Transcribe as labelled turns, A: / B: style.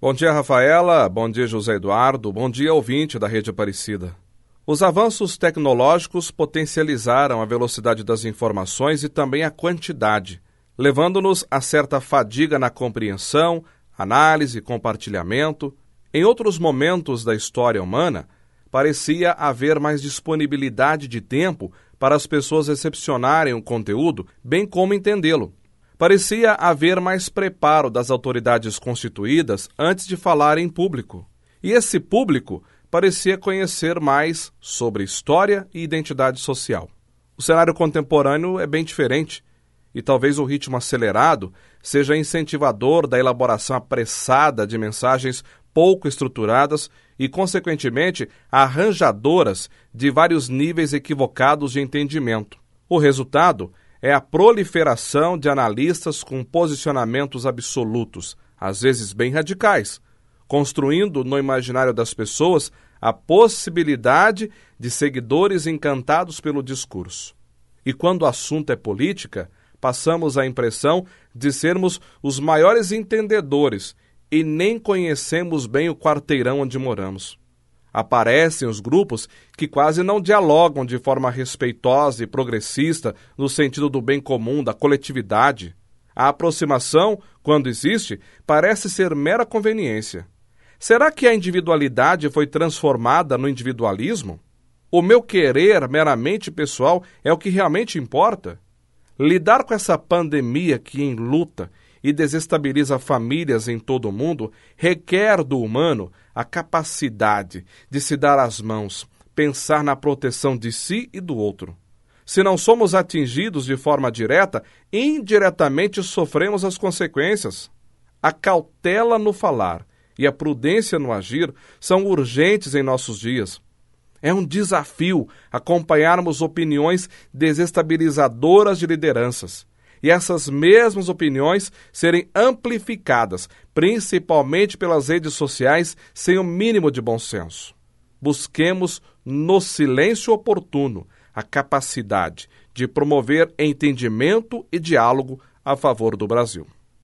A: Bom dia, Rafaela. Bom dia, José Eduardo. Bom dia, ouvinte da Rede Aparecida. Os avanços tecnológicos potencializaram a velocidade das informações e também a quantidade, levando-nos a certa fadiga na compreensão, análise, compartilhamento. Em outros momentos da história humana, parecia haver mais disponibilidade de tempo para as pessoas recepcionarem o conteúdo, bem como entendê-lo. Parecia haver mais preparo das autoridades constituídas antes de falar em público. E esse público parecia conhecer mais sobre história e identidade social. O cenário contemporâneo é bem diferente, e talvez o ritmo acelerado seja incentivador da elaboração apressada de mensagens pouco estruturadas e, consequentemente, arranjadoras de vários níveis equivocados de entendimento. O resultado é a proliferação de analistas com posicionamentos absolutos, às vezes bem radicais, construindo no imaginário das pessoas a possibilidade de seguidores encantados pelo discurso. E quando o assunto é política, passamos a impressão de sermos os maiores entendedores e nem conhecemos bem o quarteirão onde moramos. Aparecem os grupos que quase não dialogam de forma respeitosa e progressista no sentido do bem comum, da coletividade. A aproximação, quando existe, parece ser mera conveniência. Será que a individualidade foi transformada no individualismo? O meu querer meramente pessoal é o que realmente importa? Lidar com essa pandemia que enluta e desestabiliza famílias em todo o mundo, requer do humano a capacidade de se dar as mãos, pensar na proteção de si e do outro. Se não somos atingidos de forma direta, indiretamente sofremos as consequências. A cautela no falar e a prudência no agir são urgentes em nossos dias. É um desafio acompanharmos opiniões desestabilizadoras de lideranças e essas mesmas opiniões serem amplificadas, principalmente pelas redes sociais, sem o mínimo de bom senso. Busquemos, no silêncio oportuno, a capacidade de promover entendimento e diálogo a favor do Brasil.